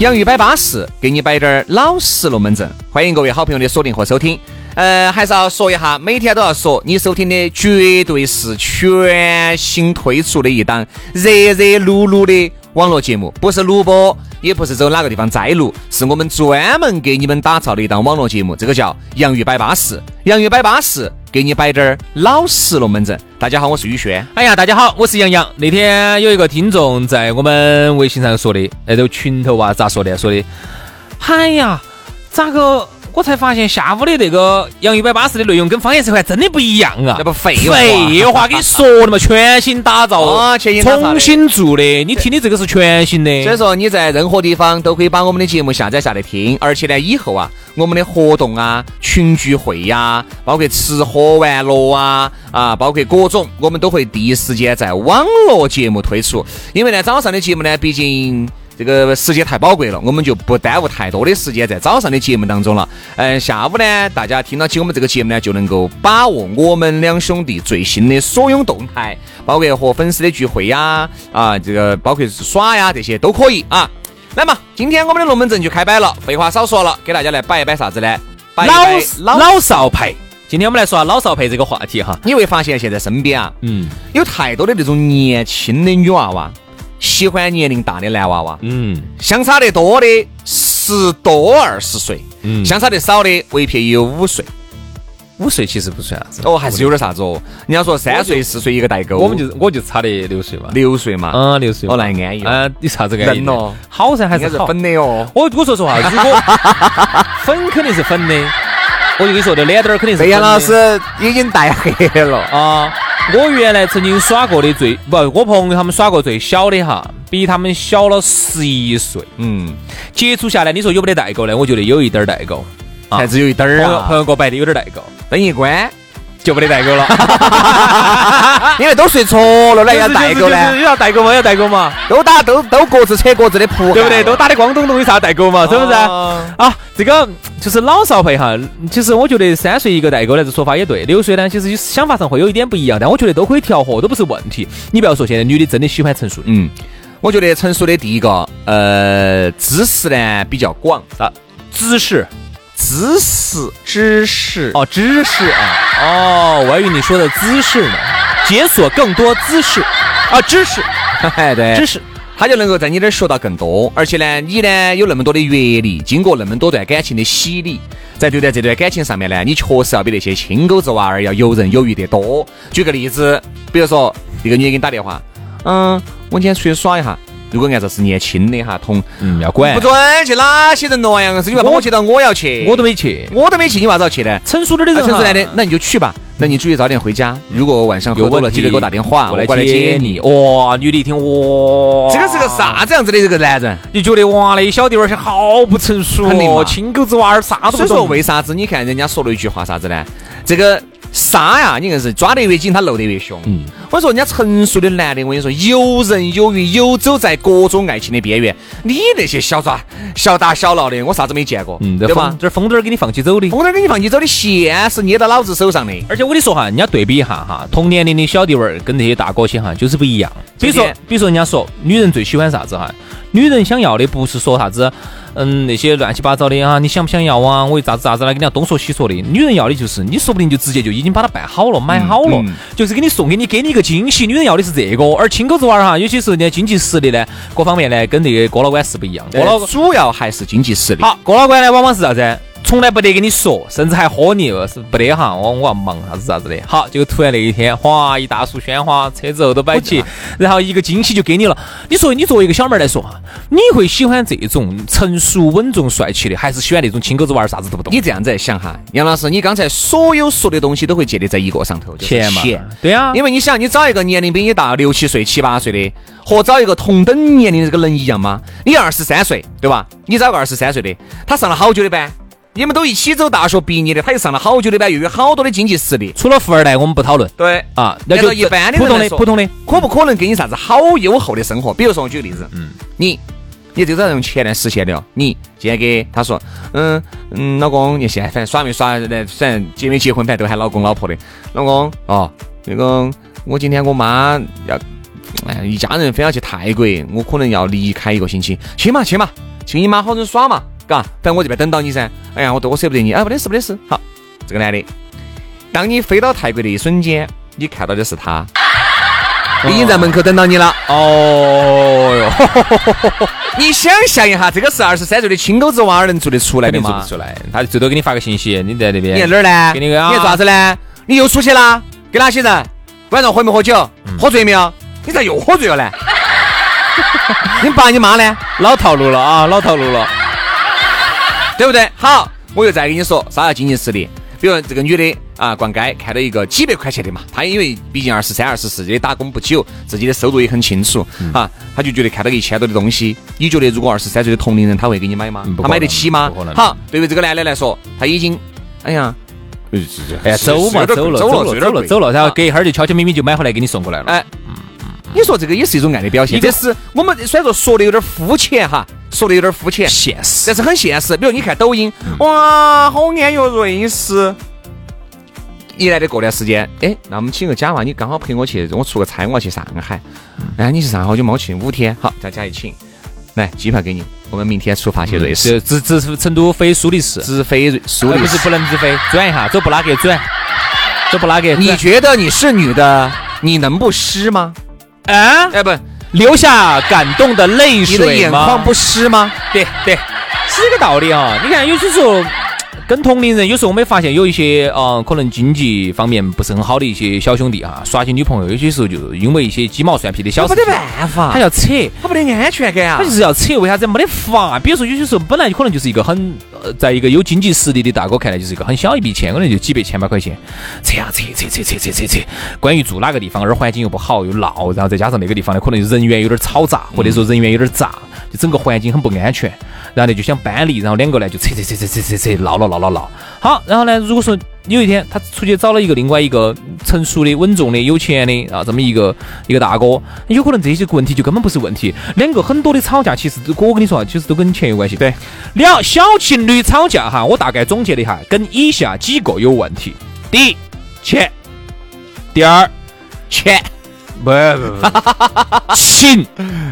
洋芋摆巴适，给你摆点儿老实龙门阵。欢迎各位好朋友的锁定和收听。呃，还是要说一下，每天都要说，你收听的绝对是全新推出的一档热热噜噜的网络节目，不是录播，也不是走哪个地方摘录，是我们专门给你们打造的一档网络节目。这个叫洋芋摆巴适，洋芋摆巴适，给你摆点儿老实龙门阵。大家好，我是宇轩。哎呀，大家好，我是杨洋。那天有一个听众在我们微信上说的，那都群头啊，咋说的？说的，哎呀，咋个？我才发现下午的那个杨一百八十的内容跟方言社会真的不一样啊！那不废话？废话，跟你说的嘛，全新打造啊，重新做的。你听的这个是全新的，所以说你在任何地方都可以把我们的节目下载下来听。而且呢，以后啊，我们的活动啊、群聚会呀，包括吃喝玩乐啊啊，包括各种，我们都会第一时间在网络节目推出。因为呢，早上的节目呢，毕竟。这个时间太宝贵了，我们就不耽误太多的时间在早上的节目当中了。嗯，下午呢，大家听到起我们这个节目呢，就能够把握我们两兄弟最新的所有动态，包括和粉丝的聚会呀，啊，这个包括耍呀，这些都可以啊。来嘛，今天我们的龙门阵就开摆了，废话少说了，给大家来摆一摆啥子呢？摆老老少配。今天我们来说下老少配这个话题哈。你会发现现在身边啊，嗯，有太多的那种年轻的女娃娃。喜欢年龄大的男娃娃，嗯，相差得多的十多二十岁，嗯，相差得少的唯撇有五岁，五岁其实不算啥子，哦，还是有点啥子哦。人家说三岁四岁一个代沟，我们就我就差的六岁嘛，六岁嘛，嗯，六岁，哦，那安逸，嗯，你啥子安逸？哦，好噻，还是粉的哦。我我说实话，如果 粉肯定是粉的，我就跟你说，的脸蛋儿肯定是。杨老师已经带黑了啊。我原来曾经耍过的最不，我朋友他们耍过最小的哈，比他们小了十一岁。嗯，接触下来，你说有没得代沟呢？我觉得有一点代沟，还是有一点儿啊。朋友给我摆的有点代沟，灯一关就没得代沟了，因为都睡着了，那要代沟呢？有啥代沟嘛？要代沟嘛？都打都都各自扯各自的铺，对不对？都打的光咚咚，有啥代沟嘛？是不是？啊，这个。就是老少配哈，其实我觉得三岁一个代沟呢，这说法也对。六岁呢，其实想法上会有一点不一样，但我觉得都可以调和，都不是问题。你不要说现在女的真的喜欢成熟的，嗯，我觉得成熟的第一个，呃，知识呢比较广啊，知识，知识，知识，哦，知识啊，哦，我还以为你说的姿势呢，解锁更多姿势啊，知识，对，知识。他就能够在你这儿学到更多，而且呢，你呢有那么多的阅历，经过那么多段感情的洗礼，在对待这段感情上面呢，你确实要比那些亲狗子娃儿要游刃有余得多。举个例子，比如说一个女的给你打电话，嗯，我今天出去耍一下。如果按照是年轻的哈，同嗯要管，不准去哪些人咯样子，你把我接到我要去，我都没去，我都没去，你为啥子要去呢？成熟点的人，成熟男的，那你就去吧。那你注意早点回家。如果晚上喝多了，记得给我打电话，我来接你。哇，女的一听，哇，这个是个啥子样子的这个男人？你觉得哇，那小弟娃儿好不成熟哦，亲狗子娃儿啥都不懂。所以说，为啥子你看人家说了一句话啥子呢？这个。沙呀！你看是抓得越紧，他漏得越凶。嗯，我说人家成熟的男的，我跟你说游刃有余，游走在各种爱情的边缘。你那些小抓小打小闹的，我啥子没见过，对吧？这风筝给你放起走的，风筝给你放起走的线是捏到老子手上的。而且我跟你说哈，人家对比一下哈，同年龄的小弟娃儿跟那些大哥些哈就是不一样。比如说，比如说人家说女人最喜欢啥子哈？女人想要的不是说啥子。嗯，那些乱七八糟的啊，你想不想要啊？我咋子咋子来跟人家东说西说的。女人要的就是，你说不定就直接就已经把它办好了，买好了，就是给你送给你，给你一个惊喜。女人要的是这个，而亲口子娃儿哈，有些时候呢，经济实力呢，各方面呢，跟那个郭老倌是不一样。郭老主要还是经济实力。好，郭老倌呢，往往是啥子？从来不得跟你说，甚至还喝你，是不得哈，我我要忙啥子啥子的。好，结果突然那一天，哗，一大束鲜花，车子后头摆起，然后一个惊喜就给你了。你说你作为一个小妹儿来说哈，你会喜欢这种成熟稳重帅气的，还是喜欢那种亲狗子娃儿啥子都不懂？你这样子来想哈，杨老师，你刚才所有说的东西都会建立在一个上头，就是钱嘛钱。对啊，因为你想，你找一个年龄比你大六七岁、七八岁的，和找一个同等年龄的这个能一样吗？你二十三岁，对吧？你找个二十三岁的，他上了好久的班，你们都一起走大学毕业的，他又上了好久的班，又有好多的经济实力。除了富二代，我们不讨论。对啊，那就就一般的普通的普通的，可不可能给你啥子好优厚的生活？比如说，我举个例子，嗯，你你这个用钱来实现的哦。你今天给他说，嗯嗯，老公，你现在反正耍没耍的，反正结没结婚，反正都喊老公老婆的。老公哦，那个我今天我妈要，哎，一家人非要去泰国，我可能要离开一个星期，去嘛去嘛，去你妈好生耍嘛，嘎，反正我这边等到你噻。哎呀，我多舍不得你，哎，没得事没得事。好，这个男的，当你飞到泰国的一瞬间，你看到的是他。已经在门口等到你了。哦哟，你想象一下，这个是二十三岁的青狗子娃儿能做得出来的吗做不？出来。他最多给你发个信息，你在那边。你在哪儿呢？给你个啊你在做啥子呢？你又出去啦？跟哪些人？晚上喝没喝酒？喝醉没有？你咋又喝醉了呢？你爸你妈呢？老套路了啊，老套路了。对不对？好，我又再跟你说啥叫经济实力。比如这个女的啊，逛街看到一个几百块钱的嘛，她因为毕竟二十三、二十四也打工不久，自己的收入也很清楚啊，她就觉得看到一千多的东西，你觉得如果二十三岁的同龄人他会给你买吗他买得起吗？好，对于这个男的来说，他已经，哎呀，哎呀，走嘛，走了，走了，走了，走了，然后隔一会儿就悄悄咪咪就买回来给你送过来了。哎，你说这个也是一种爱的表现，这是我们虽然说说的有点肤浅哈，说的有点肤浅，现实。但是很现实。比如你看抖音，哇，好安哟，瑞士。一来的过段时间，哎，那我们请个假嘛，你刚好陪我去，我出个差，我要去上海。哎，你去上海好久没去？五天，好，大家一请，来机票给你，我们明天出发去瑞士，是直直成都飞苏黎世，直飞瑞苏呃不是。不能直飞，转一下，走布拉格转，走布拉格。你觉得你是女的，你能不湿吗？啊，哎，不，流下感动的泪你的水吗眼眶不湿吗？对对，是这个道理啊。你看，有些时候跟同龄人，有时候我们发现有一些啊、呃可能经济方面不是很好的一些小兄弟啊，耍起女朋友，有些时候就因为一些鸡毛蒜皮的小事没得办法他，要扯。他没得安全感啊他就。是要扯，为啥子没得法？比如说有些时候本来可能就是一个很，呃，在一个有经济实力的大哥看来就是一个很小一笔钱，可能就几百千把块钱，扯呀扯扯扯扯扯扯扯。关于住哪个地方，而环境又不好又闹，然后再加上那个地方呢，可能人员有点吵杂，或者说人员有点杂，就整个环境很不安全。然后呢就想搬离，然后两个呢就扯扯扯扯扯扯扯闹了闹了闹。好，然后呢，如果说有一天他出去找了一个另外一个成熟的、稳重的、有钱的啊，这么一个一个大哥，有可能这些问题就根本不是问题。两个很多的吵架，其实都我跟你说啊，其实都跟钱有关系。对，两小情侣吵架哈，我大概总结了一下，跟以下几个有问题：第一，钱；第二，钱，不不不，情。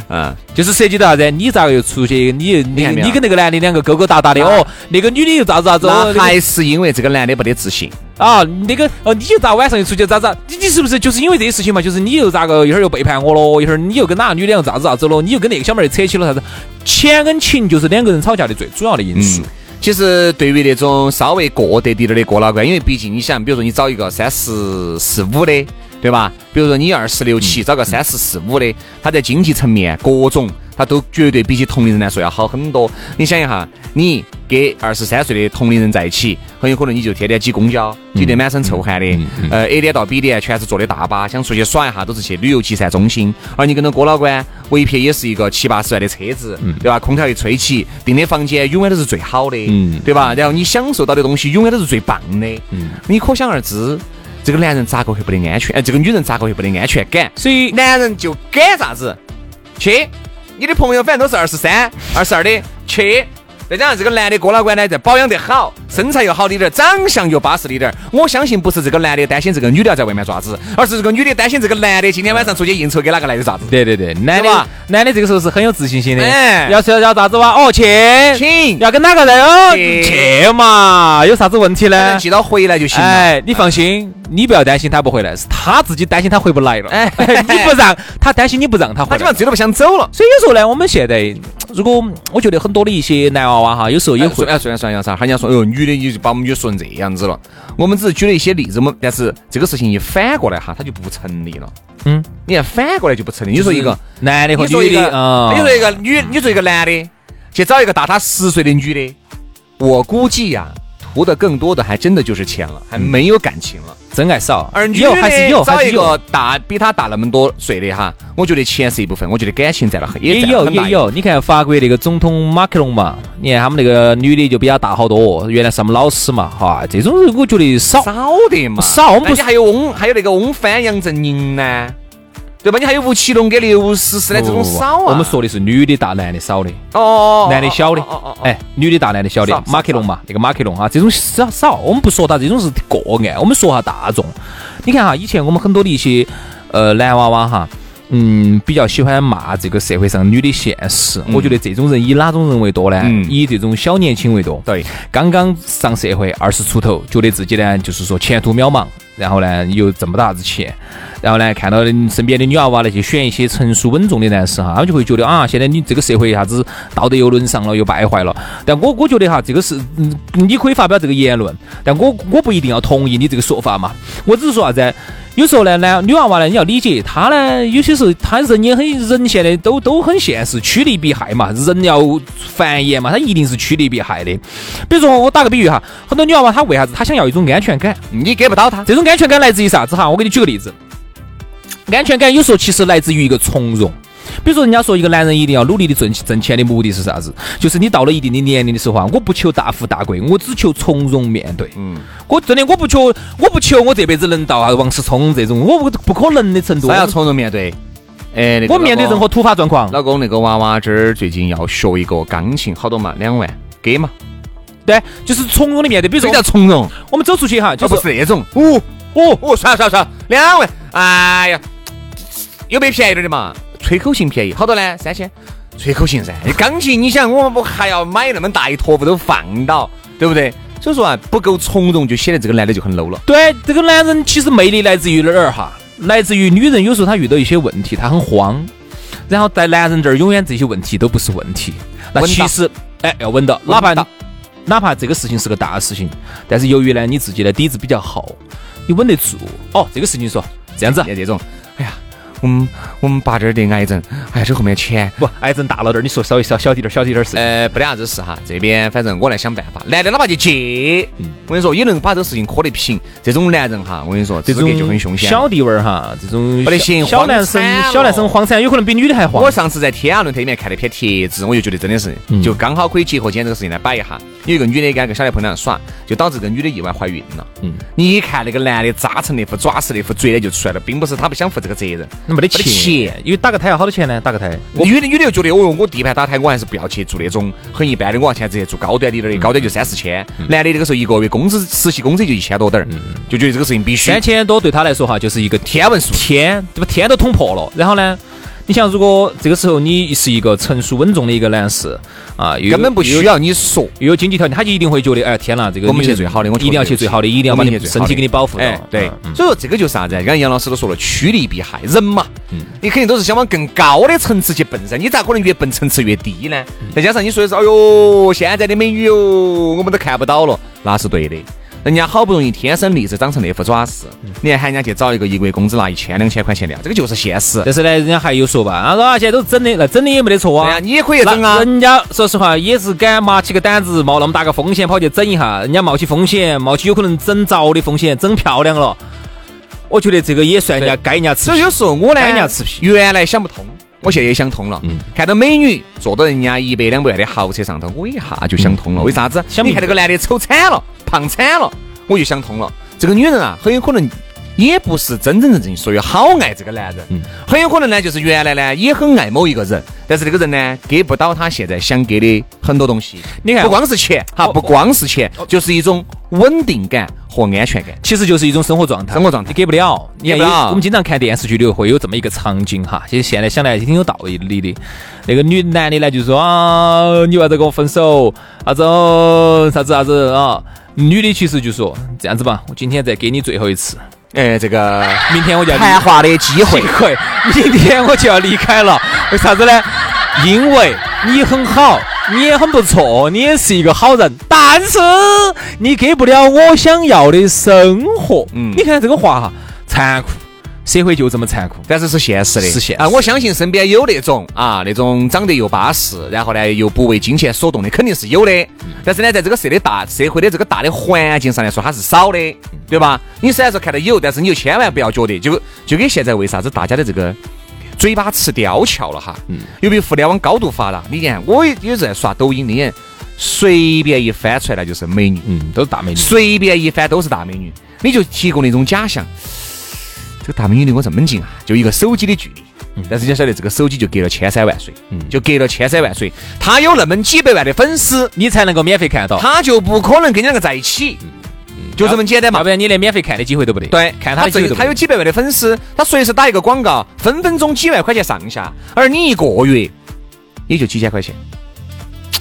嗯，就是涉及到啥子？你咋个又出去？你又你你跟那个男的两个勾勾搭搭的哦，那个女的又咋子咋子？还是因为这个男的没得自信。啊，那个哦，你又咋晚上又出去咋子？你你是不是就是因为这些事情嘛？就是你又咋个一会儿又背叛我了，一会儿你又跟哪个女的又咋子咋子了？你又跟那个小妹儿扯起了啥子？钱跟情就是两个人吵架的最主要的因素。其实对于那种稍微过得低点儿的过老倌，因为毕竟你想，比如说你找一个三十四五的，对吧？比如说你二十六七找个三十四五的，他在经济层面各种他都绝对比起同龄人来说要好很多。你想一下，你跟二十三岁的同龄人在一起，很有可能你就天天挤公交，挤得满身臭汗的，呃，A 点到 B 点全是坐的大巴，想出去耍一下都是去旅游集散中心，而你跟着郭老倌，唯撇也是一个七八十万的车子，对吧？空调一吹起，订的房间永远都是最好的，嗯对吧？然后你享受到的东西永远都是最棒的，嗯，你可想而知。这个男人咋个会不得安全？哎，这个女人咋个会不得安全感？所以男人就敢啥子？去，你的朋友反正都是二十三、二十二的，去。再加上这个男的哥老倌呢，在保养得好，身材又好的点，长相又巴适的点。我相信不是这个男的担心这个女的要在外面爪子，而是这个女的担心这个男的今天晚上出去应酬给哪个来的爪子。对对对，男的男的这个时候是很有自信心的。哎要是要咋子哇？哦，去，请要跟哪个来哦？去去嘛，有啥子问题呢？记到回来就行了。哎，你放心，你不要担心他不回来，是他自己担心他回不来了。哎 你不让他担心，你不让他回来他基本。上最都不想走了。所以有时候呢，我们现在如果我觉得很多的一些男娃娃哈，有时候也会。虽然虽然说杨啥，人家说哦，女的你就把我们女说成这样子了。我们只是举了一些例子，我们但是这个事情一反过来哈，它就不成立了。嗯，你看反过来就不成立。你说一个男的和女的啊，你说一个女，你说一个男的去找一个大他十岁的女的，我估计呀。图的更多的还真的就是钱了，还没有感情了，真爱少。而女的找一个大比他大那么多岁的哈，我觉得钱是一部分，我觉得感情占了很也有也有。你看法国那个总统马克龙嘛，你看他们那个女的就比他大好多，原来是我们老师嘛，哈，这种人我觉得少少的嘛，少。我们不是还有翁，还有那个翁帆、杨振宁呢。对吧？你还有吴奇隆跟刘诗诗的这种少啊？我们说的是女的大，男的少的。哦，男的小的。哦哦哦。哎，女的大，男的小的。马克龙嘛，那个马克龙哈，这种少少。我们不说他这种是个案，我们说下大众。你看哈，以前我们很多的一些呃男娃娃哈。嗯，比较喜欢骂这个社会上女的现实。我觉得这种人以哪种人为多呢？以这种小年轻为多。对，刚刚上社会二十出头，觉得自己呢就是说前途渺茫，然后呢又挣不到啥子钱，然后呢看到身边的女娃娃呢，去选一些成熟稳重的男士哈，他们就会觉得啊，现在你这个社会一下子道德又沦丧了，又败坏了。但我我觉得哈，这个是嗯，你可以发表这个言论，但我我不一定要同意你这个说法嘛。我只是说啥子？有时候呢，男女娃娃呢，你要理解她呢。有些时候她人也很人，现在都都很现实，趋利避害嘛。人要繁衍嘛，她一定是趋利避害的。比如说，我打个比喻哈，很多女娃娃她为啥子她想要一种安全感？你给不到她，这种安全感来自于啥子哈？我给你举个例子，安全感有时候其实来自于一个从容。比如说，人家说一个男人一定要努力的挣挣钱的目的是啥子？就是你到了一定的年龄的时候啊，我不求大富大贵，我只求从容面对。嗯，我真的我不求，我不求我这辈子能到啊王思聪这种，我不不可能的程度。他要从容面对。哎，我面对任何突发状况。老公，那个娃娃这儿最近要学一个钢琴，好多嘛？两万，给嘛？对，就是从容的面对。比如说，比较从容。我们走出去哈，就不是那种。哦哦哦，算了算了算了，两万。哎呀，有没便宜点的嘛？吹口琴便宜，好多呢？三千，吹口琴噻。你钢琴，你想我我还要买那么大一坨不都放到，对不对？所以说啊，不够从容，就显得这个男的就很 low 了。对，这个男人其实魅力来自于哪儿哈？来自于女人有时候她遇到一些问题，她很慌，然后在男人这儿永远这些问题都不是问题。那其实，哎，要稳到，哪怕哪怕这个事情是个大事情，但是由于呢你自己的底子比较厚，你稳得住。哦，这个事情说这样子，像这种，哎呀。我们我们爸这儿得癌症，哎呀，这后面钱不癌症大了点儿，你说稍微小小滴点儿小滴点儿事，呃，不得啥子事哈。这边反正我来想办法，男的哪怕去借，我跟你说也能把这个事情磕得平。这种男人哈，我跟你说，这种就很凶险。小弟味儿哈，这种不得行。小男生小男生慌产，有可能比女的还慌。我上次在天涯论坛里面看了一篇帖子，我就觉得真的是，就刚好可以结合今天这个事情来摆一下。有一个女的跟那个小男朋友耍，就导致这个女的意外怀孕了。嗯，你一看那个男的扎成那副爪式，那副嘴脸就出来了，并不是他不想负这个责任，那没得钱。因为打个胎要好多钱呢？打个胎，女的女的又觉得，哦哟，我地盘打胎，我还是不要去做那种很一般的，我要现在直接做高端点的，高端就三四千。男的那个时候一个月工资实习工资就一千多点儿，就觉得这个事情必须三千多对他来说哈，就是一个天文数，天对吧？天都捅破了。然后呢？你想，如果这个时候你是一个成熟稳重的一个男士啊，根本不需要你说，又有经济条件，他就一定会觉得，哎，天哪，这个我们去最好的，我一定要去最好的，一定要把你身体给你保护哎，对，所以说这个就是啥子？刚才杨老师都说了，趋利避害，人嘛，你肯定都是想往更高的层次去奔噻，你咋可能越奔层次越低呢？再加上你说的是，哎呦，现在的美女哦，我们都看不到了，那是对的。人家好不容易天生丽质长成那副爪式，你还喊人家去找一个一个月工资拿一千两千块钱的，这个就是现实。但是呢，人家还有说吧，他说啊，现在都是整的，那整的也没得错啊。你也可以整啊。人家说实话也是敢麻起个胆子，冒那么大个风险跑去整一下，人家冒起风险，冒起有可能整着的风险，整漂亮了。我觉得这个也算人家该人家吃。所以有时候我呢，原来想不通。我现在也想通了，看到美女坐到人家一百两百万的豪车上头，我一下就想通了。为啥子？你看那个男的丑惨了，胖惨了，我就想通了。这个女人啊，很有可能。也不是真真正正属于好爱这个男人，很有可能呢，就是原来呢也很爱某一个人，但是这个人呢给不到他现在想给的很多东西。你看，不光是钱哈，不光是钱，就是一种稳定感和安全感，其实就是一种生活状态。生活状态给不了，给不了。我们经常看电视剧里会有这么一个场景哈，其实现在想来也挺有道理的。那个女男的呢就说啊，你为啥子跟我分手？啥子啥子啥子啊？女的其实就说这样子吧，我今天再给你最后一次。哎，这个 明天我就要谈话的机会，明天我就要离开了。为啥子呢？因为你很好，你也很不错，你也是一个好人，但是你给不了我想要的生活。嗯，你看这个话哈，残酷。社会就这么残酷，但是是现实的，是现啊！我相信身边有那种啊，那种长得又巴适，然后呢又不为金钱所动的，肯定是有的。但是呢，在这个社的大社会的这个大的环境上来说，它是少的，对吧？你虽然说看到有，但是你就千万不要觉得，就就跟现在为啥子大家的这个嘴巴吃刁翘了哈？嗯。由于互联网高度发达，你看我也有在刷抖音，你看随便一翻出来就是美女，嗯，都是大美女，随便一翻都是大美女，你就提供那种假象。这大美女离我这么近啊，就一个手机的距离。但是你晓得，这个手机就隔了千山万水，嗯，就隔了千山万水。他有那么几百万的粉丝，你才能够免费看到，他就不可能跟你两个在一起，就这么简单嘛。要不然你连免费看的机会都不得。对，看他的他有几百万的粉丝，他随时打一个广告，分分钟几万块钱上下，而你一个月也就几千块钱。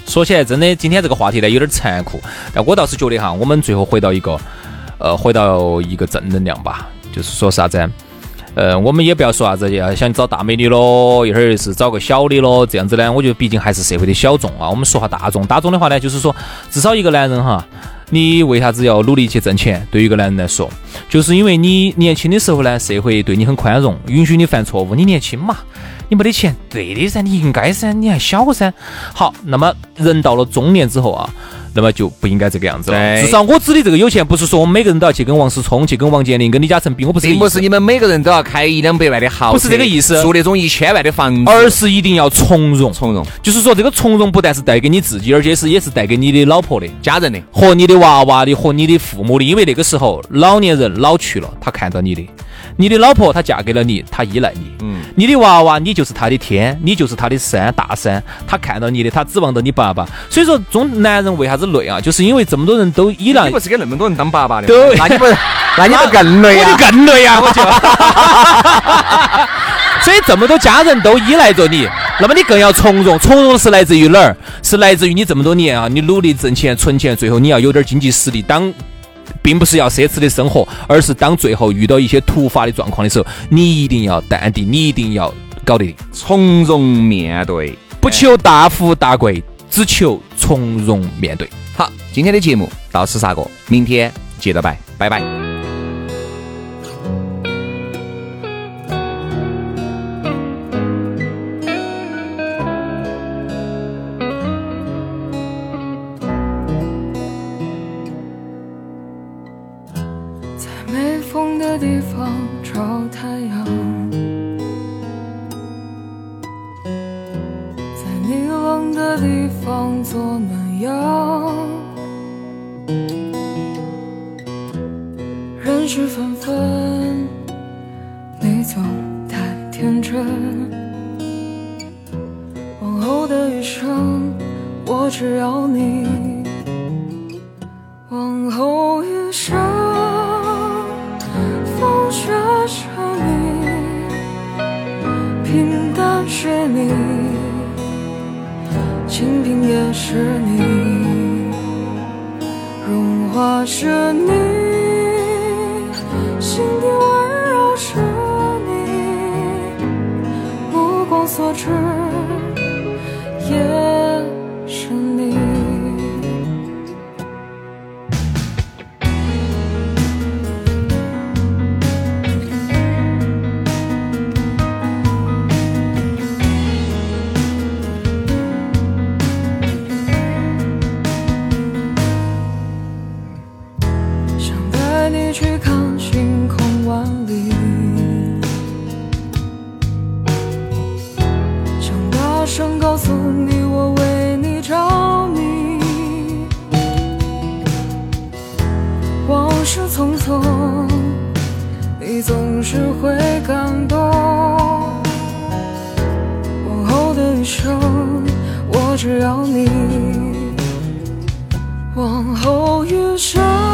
说起来，真的今天这个话题呢有点残酷，但我倒是觉得哈，我们最后回到一个，呃，回到一个正能量吧。就是说啥子？呃，我们也不要说啥子，要想找大美女咯，一会儿是找个小的咯，这样子呢，我觉得毕竟还是社会的小众啊。我们说下大众，大众的话呢，就是说，至少一个男人哈，你为啥子要努力去挣钱？对于一个男人来说，就是因为你年轻的时候呢，社会对你很宽容，允许你犯错误。你年轻嘛，你没得钱，对的噻，你应该噻，你还小噻。好，那么人到了中年之后啊。那么就不应该这个样子了。至少我指的这个有钱，不是说我们每个人都要去跟王思聪、去跟王健林、跟李嘉诚比。我不是，并不是你们每个人都要开一两百万的豪车，不是这个意思，住那种一千万的房子，而是一定要从容。从容，就是说这个从容不但是带给你自己，而且是也是带给你的老婆的、家人的和你的娃娃的和你的父母的。因为那个时候老年人老去了，他看到你的。你的老婆她嫁给了你，她依赖你。嗯，你的娃娃你就是他的天，你就是他的山大山。他看到你的，他指望着你爸爸。所以说，中男人为啥子累啊？就是因为这么多人都依赖。你不是给那么多人当爸爸的？对，那你不，那你就更累啊！我就更累啊！我就。所以这么多家人都依赖着你，那么你更要从容。从容是来自于哪儿？是来自于你这么多年啊，你努力挣钱存钱，最后你要有点经济实力当。并不是要奢侈的生活，而是当最后遇到一些突发的状况的时候，你一定要淡定，你一定要搞得从容面对，不求大富大贵，只求从容面对。好，今天的节目到此煞过，明天接着拜，拜拜。当作暖阳。人世纷纷，你总太天真。往后的余生，我只要你。是你，融化是你，心底温柔是你，目光所至。只要你往后余生。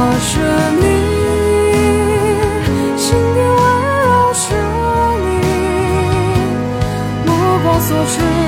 我是你心底温柔是你目光所至。